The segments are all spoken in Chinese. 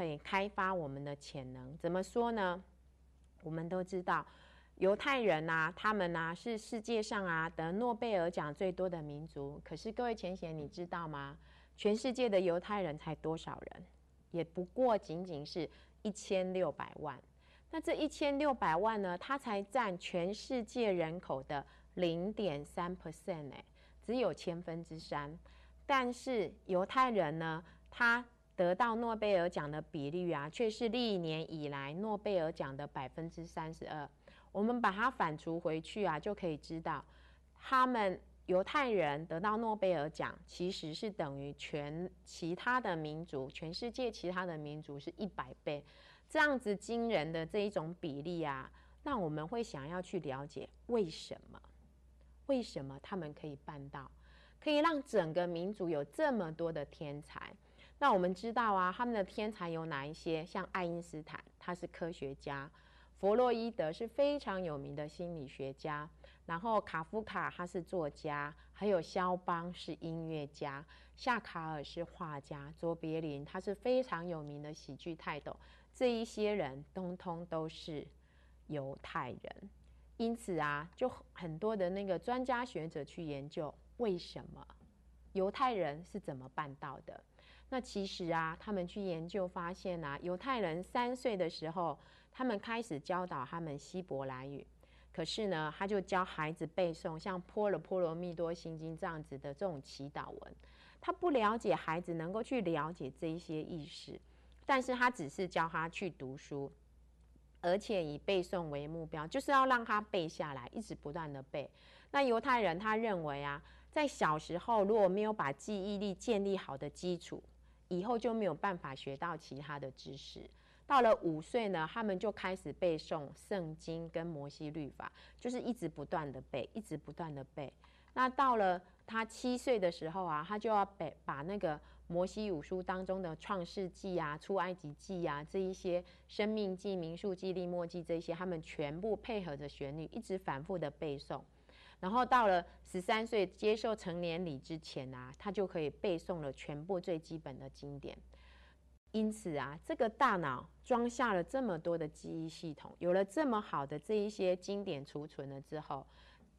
可以开发我们的潜能。怎么说呢？我们都知道，犹太人呐，他们呐是世界上啊得诺贝尔奖最多的民族。可是各位前贤，你知道吗？全世界的犹太人才多少人？也不过仅仅是一千六百万。那这一千六百万呢，它才占全世界人口的零点三 percent 哎，只有千分之三。但是犹太人呢，他得到诺贝尔奖的比率啊，却是历年以来诺贝尔奖的百分之三十二。我们把它反刍回去啊，就可以知道，他们犹太人得到诺贝尔奖，其实是等于全其他的民族，全世界其他的民族是一百倍，这样子惊人的这一种比例啊，让我们会想要去了解为什么，为什么他们可以办到，可以让整个民族有这么多的天才。那我们知道啊，他们的天才有哪一些？像爱因斯坦，他是科学家；弗洛伊德是非常有名的心理学家；然后卡夫卡他是作家；还有肖邦是音乐家；夏卡尔是画家；卓别林他是非常有名的喜剧泰斗。这一些人通通都是犹太人，因此啊，就很多的那个专家学者去研究为什么。犹太人是怎么办到的？那其实啊，他们去研究发现啊，犹太人三岁的时候，他们开始教导他们希伯来语。可是呢，他就教孩子背诵像《波罗波罗蜜多心经》这样子的这种祈祷文。他不了解孩子能够去了解这一些意识，但是他只是教他去读书，而且以背诵为目标，就是要让他背下来，一直不断的背。那犹太人他认为啊。在小时候，如果没有把记忆力建立好的基础，以后就没有办法学到其他的知识。到了五岁呢，他们就开始背诵圣经跟摩西律法，就是一直不断的背，一直不断的背。那到了他七岁的时候啊，他就要背把那个摩西五书当中的创世纪啊、出埃及记啊这一些生命记、民数记、利末记这些，他们全部配合着旋律，一直反复的背诵。然后到了十三岁接受成年礼之前啊，他就可以背诵了全部最基本的经典。因此啊，这个大脑装下了这么多的记忆系统，有了这么好的这一些经典储存了之后，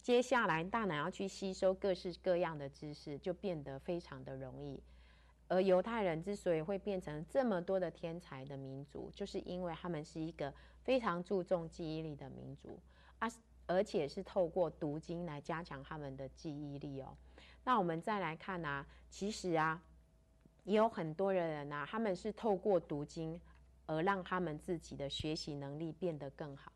接下来大脑要去吸收各式各样的知识，就变得非常的容易。而犹太人之所以会变成这么多的天才的民族，就是因为他们是一个非常注重记忆力的民族啊。而且是透过读经来加强他们的记忆力哦。那我们再来看啊，其实啊，也有很多人啊，他们是透过读经而让他们自己的学习能力变得更好。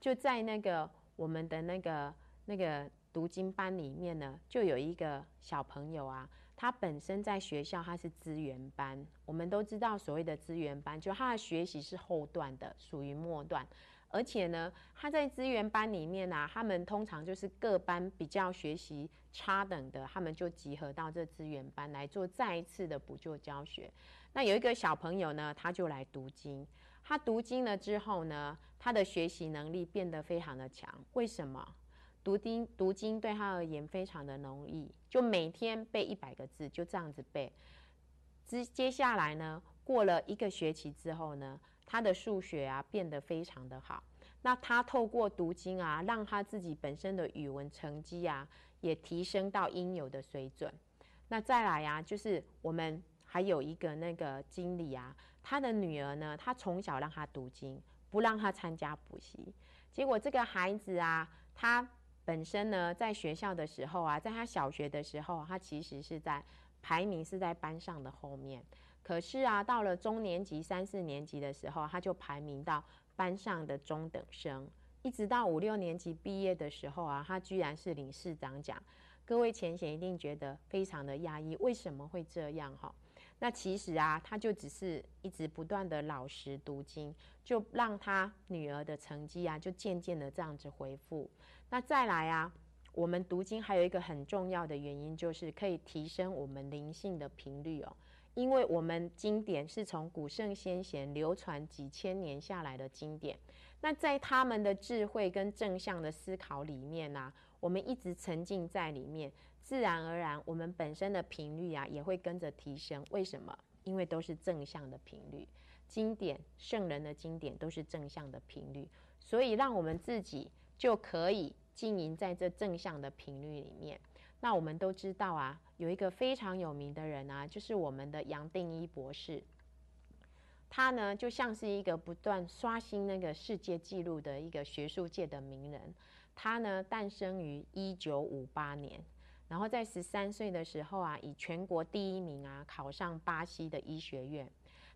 就在那个我们的那个那个读经班里面呢，就有一个小朋友啊，他本身在学校他是资源班。我们都知道所谓的资源班，就他的学习是后段的，属于末段。而且呢，他在资源班里面呢，他们通常就是各班比较学习差等的，他们就集合到这资源班来做再一次的补救教学。那有一个小朋友呢，他就来读经。他读经了之后呢，他的学习能力变得非常的强。为什么？读经读经对他而言非常的容易，就每天背一百个字，就这样子背。接接下来呢，过了一个学期之后呢。他的数学啊变得非常的好，那他透过读经啊，让他自己本身的语文成绩啊也提升到应有的水准。那再来啊，就是我们还有一个那个经理啊，他的女儿呢，他从小让他读经，不让他参加补习，结果这个孩子啊，他本身呢在学校的时候啊，在他小学的时候，他其实是在排名是在班上的后面。可是啊，到了中年级三四年级的时候，他就排名到班上的中等生，一直到五六年级毕业的时候啊，他居然是领市长奖。各位前贤一定觉得非常的压抑，为什么会这样哈？那其实啊，他就只是一直不断的老实读经，就让他女儿的成绩啊，就渐渐的这样子回复。那再来啊，我们读经还有一个很重要的原因，就是可以提升我们灵性的频率哦。因为我们经典是从古圣先贤流传几千年下来的经典，那在他们的智慧跟正向的思考里面呢，我们一直沉浸在里面，自然而然，我们本身的频率啊也会跟着提升。为什么？因为都是正向的频率。经典圣人的经典都是正向的频率，所以让我们自己就可以经营在这正向的频率里面。那我们都知道啊，有一个非常有名的人啊，就是我们的杨定一博士。他呢，就像是一个不断刷新那个世界纪录的一个学术界的名人。他呢，诞生于一九五八年，然后在十三岁的时候啊，以全国第一名啊，考上巴西的医学院。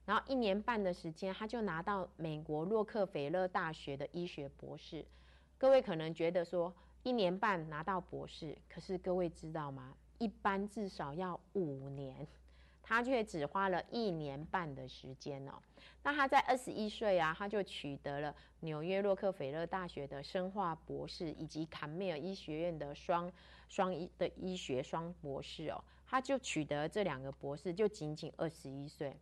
然后一年半的时间，他就拿到美国洛克菲勒大学的医学博士。各位可能觉得说，一年半拿到博士，可是各位知道吗？一般至少要五年，他却只花了一年半的时间哦。那他在二十一岁啊，他就取得了纽约洛克菲勒大学的生化博士，以及坎梅尔医学院的双双医的医学双博士哦。他就取得这两个博士，就仅仅二十一岁。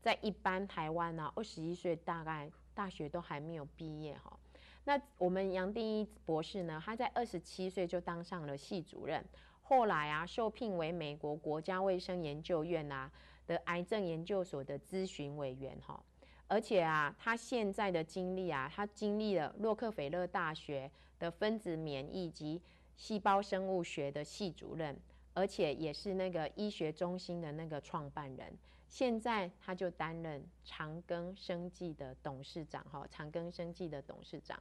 在一般台湾呢，二十一岁大概大学都还没有毕业哈。那我们杨定一博士呢，他在二十七岁就当上了系主任，后来啊受聘为美国国家卫生研究院啊的癌症研究所的咨询委员哈。而且啊，他现在的经历啊，他经历了洛克菲勒大学的分子免疫及细胞生物学的系主任，而且也是那个医学中心的那个创办人。现在他就担任长庚生技的董事长，哈，长庚生技的董事长。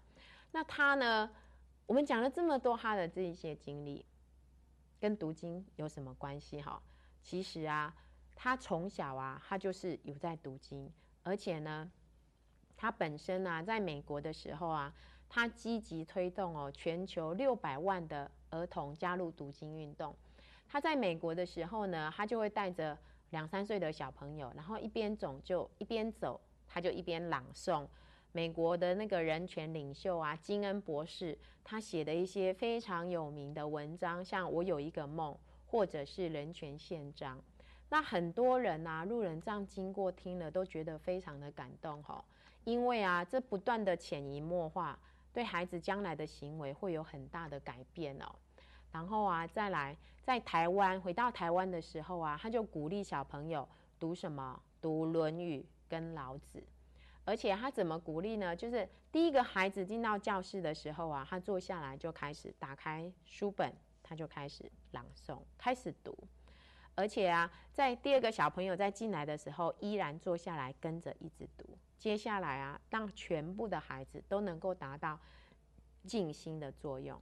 那他呢？我们讲了这么多他的这一些经历，跟读经有什么关系？哈，其实啊，他从小啊，他就是有在读经，而且呢，他本身啊，在美国的时候啊，他积极推动哦，全球六百万的儿童加入读经运动。他在美国的时候呢，他就会带着。两三岁的小朋友，然后一边走就一边走，他就一边朗诵美国的那个人权领袖啊，金恩博士他写的一些非常有名的文章，像《我有一个梦》或者是《人权宪章》。那很多人啊，路人这样经过听了都觉得非常的感动哈，因为啊，这不断的潜移默化，对孩子将来的行为会有很大的改变哦。然后啊，再来在台湾回到台湾的时候啊，他就鼓励小朋友读什么？读《论语》跟《老子》，而且他怎么鼓励呢？就是第一个孩子进到教室的时候啊，他坐下来就开始打开书本，他就开始朗诵，开始读。而且啊，在第二个小朋友在进来的时候，依然坐下来跟着一直读。接下来啊，让全部的孩子都能够达到静心的作用。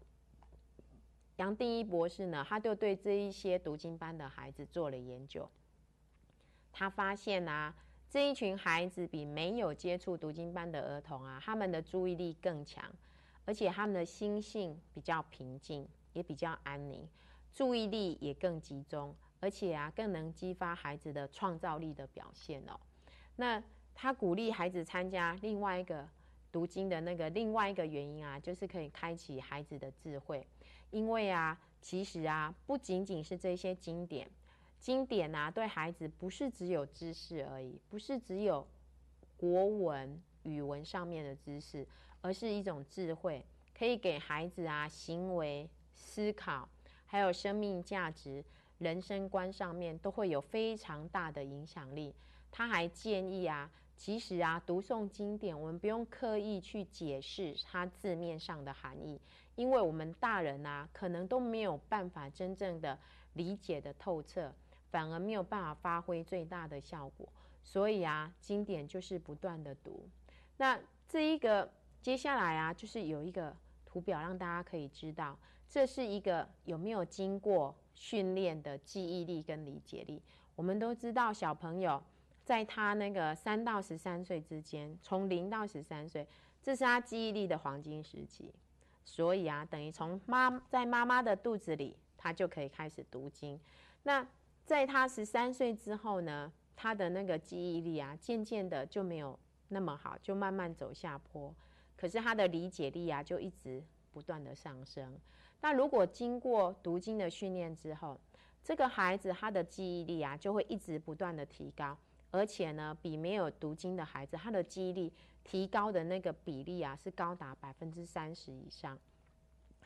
杨定一博士呢，他就对这一些读经班的孩子做了研究。他发现啊，这一群孩子比没有接触读经班的儿童啊，他们的注意力更强，而且他们的心性比较平静，也比较安宁，注意力也更集中，而且啊，更能激发孩子的创造力的表现哦。那他鼓励孩子参加另外一个读经的那个另外一个原因啊，就是可以开启孩子的智慧。因为啊，其实啊，不仅仅是这些经典，经典啊，对孩子不是只有知识而已，不是只有国文、语文上面的知识，而是一种智慧，可以给孩子啊行为、思考，还有生命价值、人生观上面都会有非常大的影响力。他还建议啊，其实啊，读诵经典，我们不用刻意去解释它字面上的含义。因为我们大人啊，可能都没有办法真正的理解的透彻，反而没有办法发挥最大的效果。所以啊，经典就是不断的读。那这一个接下来啊，就是有一个图表让大家可以知道，这是一个有没有经过训练的记忆力跟理解力。我们都知道，小朋友在他那个三到十三岁之间，从零到十三岁，这是他记忆力的黄金时期。所以啊，等于从妈在妈妈的肚子里，他就可以开始读经。那在他十三岁之后呢，他的那个记忆力啊，渐渐的就没有那么好，就慢慢走下坡。可是他的理解力啊，就一直不断的上升。那如果经过读经的训练之后，这个孩子他的记忆力啊，就会一直不断的提高，而且呢，比没有读经的孩子，他的记忆力。提高的那个比例啊，是高达百分之三十以上。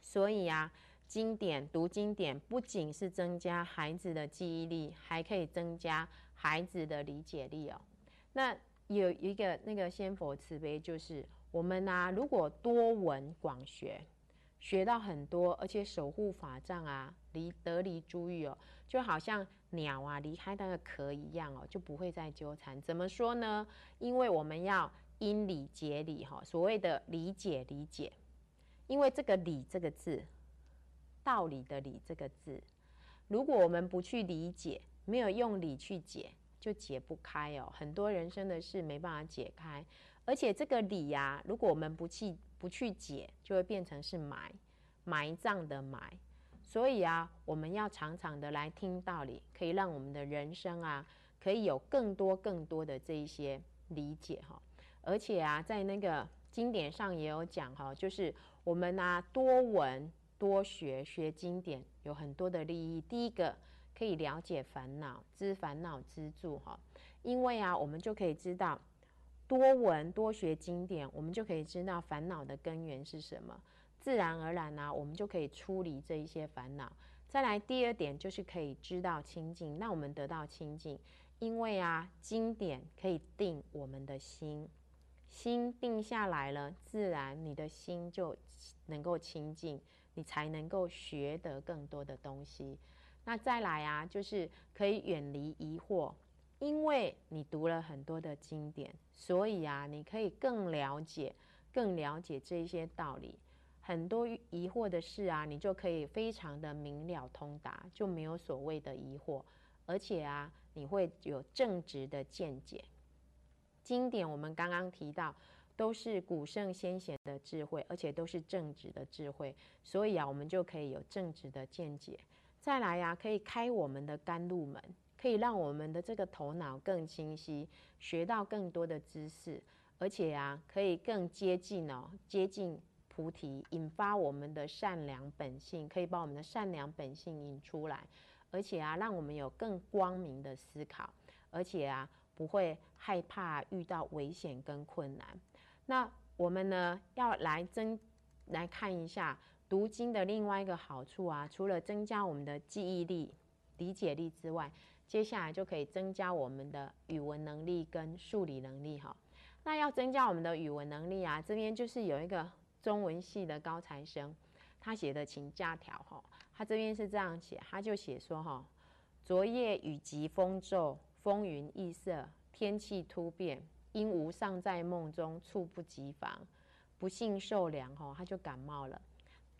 所以啊，经典读经典，不仅是增加孩子的记忆力，还可以增加孩子的理解力哦。那有一个那个仙佛慈悲，就是我们啊，如果多闻广学，学到很多，而且守护法杖啊，离得离珠玉哦，就好像鸟啊离开那个壳一样哦，就不会再纠缠。怎么说呢？因为我们要因理解理哈，所谓的理解理解，因为这个理这个字。道理的理这个字，如果我们不去理解，没有用理去解，就解不开哦。很多人生的事没办法解开，而且这个理呀，如果我们不去不去解，就会变成是埋埋葬的埋。所以啊，我们要常常的来听道理，可以让我们的人生啊，可以有更多更多的这一些理解哈。而且啊，在那个经典上也有讲哈，就是我们啊多闻。多学学经典有很多的利益。第一个可以了解烦恼，知烦恼之助哈。因为啊，我们就可以知道多闻多学经典，我们就可以知道烦恼的根源是什么。自然而然呢，我们就可以出离这一些烦恼。再来第二点就是可以知道清净，那我们得到清净，因为啊，经典可以定我们的心，心定下来了，自然你的心就能够清净。你才能够学得更多的东西。那再来啊，就是可以远离疑惑，因为你读了很多的经典，所以啊，你可以更了解、更了解这些道理。很多疑惑的事啊，你就可以非常的明了通达，就没有所谓的疑惑。而且啊，你会有正直的见解。经典我们刚刚提到。都是古圣先贤的智慧，而且都是正直的智慧，所以啊，我们就可以有正直的见解。再来呀，可以开我们的甘露门，可以让我们的这个头脑更清晰，学到更多的知识，而且啊，可以更接近哦，接近菩提，引发我们的善良本性，可以把我们的善良本性引出来，而且啊，让我们有更光明的思考，而且啊，不会害怕遇到危险跟困难。那我们呢，要来增来看一下读经的另外一个好处啊，除了增加我们的记忆力、理解力之外，接下来就可以增加我们的语文能力跟数理能力哈。那要增加我们的语文能力啊，这边就是有一个中文系的高材生，他写的请假条哈，他这边是这样写，他就写说哈，昨夜雨急风骤，风云异色，天气突变。因无尚在梦中，猝不及防，不幸受凉，吼，他就感冒了。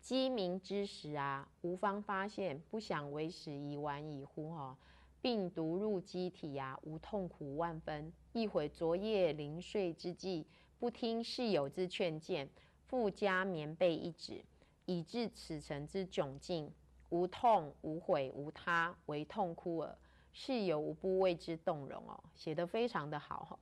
鸡鸣之时啊，无方发现，不想为时已晚已乎，吼，病毒入机体啊，无痛苦万分。一会昨夜临睡之际，不听室友之劝谏，复加棉被一纸，以致此辰之窘境，无痛无悔无他，唯痛哭耳。室友无不为之动容哦，写得非常的好，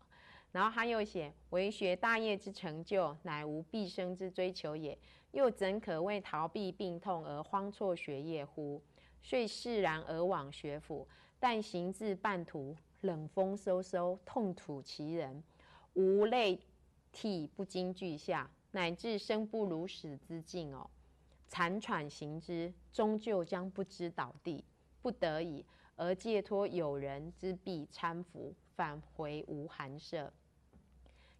然后他又写：“为学大业之成就，乃无毕生之追求也。又怎可为逃避病痛而荒辍学业乎？遂释然而往学府，但行至半途，冷风飕飕，痛吐其人，无泪涕不禁俱下，乃至生不如死之境哦。残喘行之，终究将不知倒地，不得已而借托友人之臂搀扶，返回无寒舍。”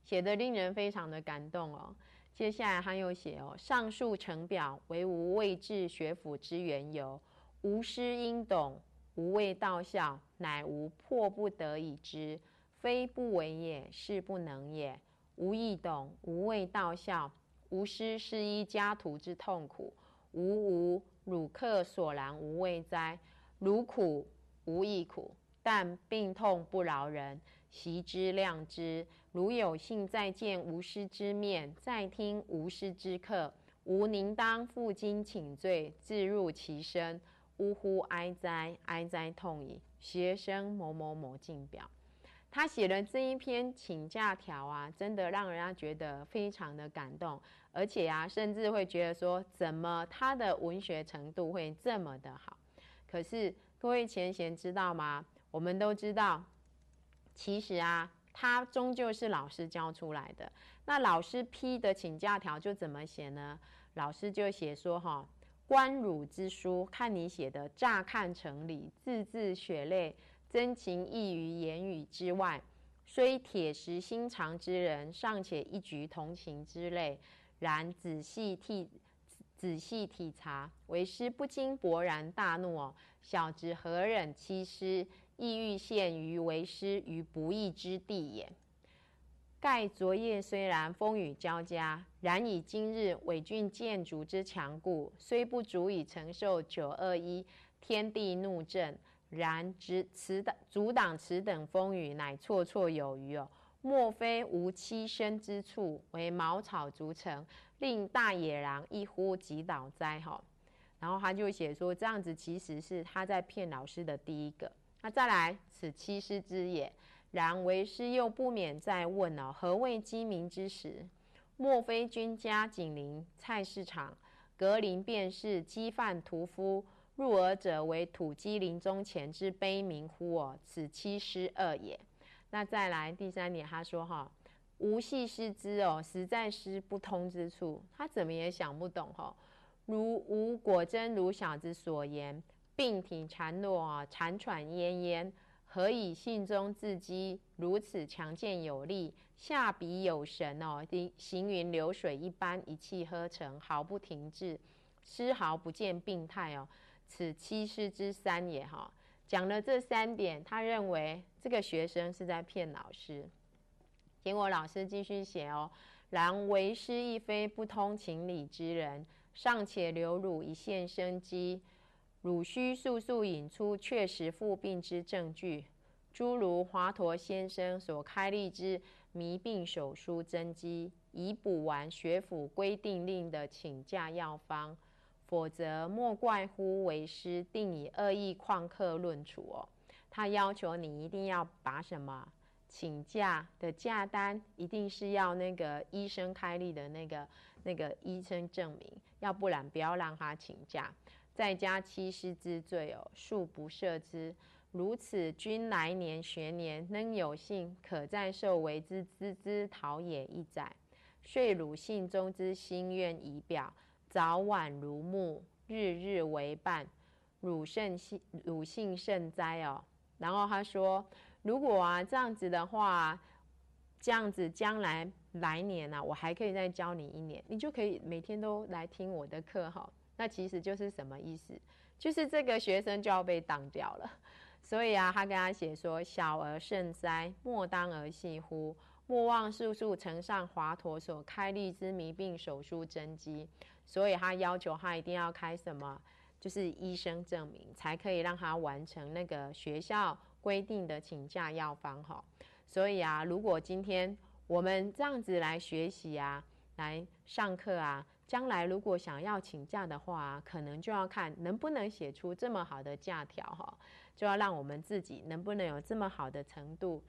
写的令人非常的感动哦。接下来他又写哦：上述成表为吾未至学府之缘由，吾师应懂，吾为道校，乃吾迫不得已之，非不为也，是不能也。吾亦懂，吾为道校，吾师是依家徒之痛苦，吾无汝客所然无畏哉？汝苦，吾亦苦，但病痛不饶人。习之量之，如有幸再见无师之面，再听无师之课，吾宁当负荆请罪，自入其身。呜呼哀哉，哀哉痛矣！学生某某某进表，他写了这一篇请假条啊，真的让人家觉得非常的感动，而且啊，甚至会觉得说，怎么他的文学程度会这么的好？可是各位前贤知道吗？我们都知道。其实啊，他终究是老师教出来的。那老师批的请假条就怎么写呢？老师就写说：哈，观汝之书，看你写的，乍看成理，字字血泪，真情溢于言语之外。虽铁石心肠之人，尚且一举同情之类。然仔细替仔细体察，为师不禁勃然大怒哦！小侄何忍欺师？意欲陷于为师于不义之地也。盖昨夜虽然风雨交加，然以今日伪郡建筑之强固，虽不足以承受九二一天地怒震。然只此等阻挡此等风雨，乃绰绰有余哦。莫非无栖身之处，为茅草筑成，令大野狼一呼即倒哉？哈，然后他就写说，这样子其实是他在骗老师的第一个。那再来，此欺师之也。然为师又不免再问哦，何谓鸡鸣之时？莫非君家紧邻菜市场，隔邻便是鸡贩屠夫？入耳者为土鸡临终前之悲鸣乎？哦，此七师二也。那再来第三点，他说哈，无系师之哦，实在师不通之处，他怎么也想不懂哈。如无果真如小子所言，病体孱弱啊，残喘奄奄，何以信中自激如此强健有力，下笔有神哦，行云流水一般，一气呵成，毫不停滞，丝毫不见病态哦。此七师之三也哈，讲了这三点，他认为这个学生是在骗老师。结果老师继续写哦，然为师亦非不通情理之人，尚且留汝一线生机，汝须速速引出确实复病之证据，诸如华佗先生所开立之迷病手书真机，以补完学府规定令的请假药方。否则莫怪乎为师定以恶意旷课论处哦。他要求你一定要把什么请假的假单，一定是要那个医生开立的那个那个医生证明，要不然不要让他请假。再加欺师之罪哦，恕不赦之。如此，君来年学年能有幸可再受为之之之陶冶一载，遂汝信中之心愿已表。早晚如沐，日日为伴，汝甚幸，汝幸甚哉哦。然后他说，如果啊这样子的话，这样子将来来年啊，我还可以再教你一年，你就可以每天都来听我的课哈。那其实就是什么意思？就是这个学生就要被当掉了。所以啊，他跟他写说：小儿甚哉，莫当儿戏乎？莫忘速速呈上华佗所开立之迷病手术真迹。所以他要求他一定要开什么，就是医生证明，才可以让他完成那个学校规定的请假药方哈。所以啊，如果今天我们这样子来学习啊，来上课啊，将来如果想要请假的话，可能就要看能不能写出这么好的假条哈，就要让我们自己能不能有这么好的程度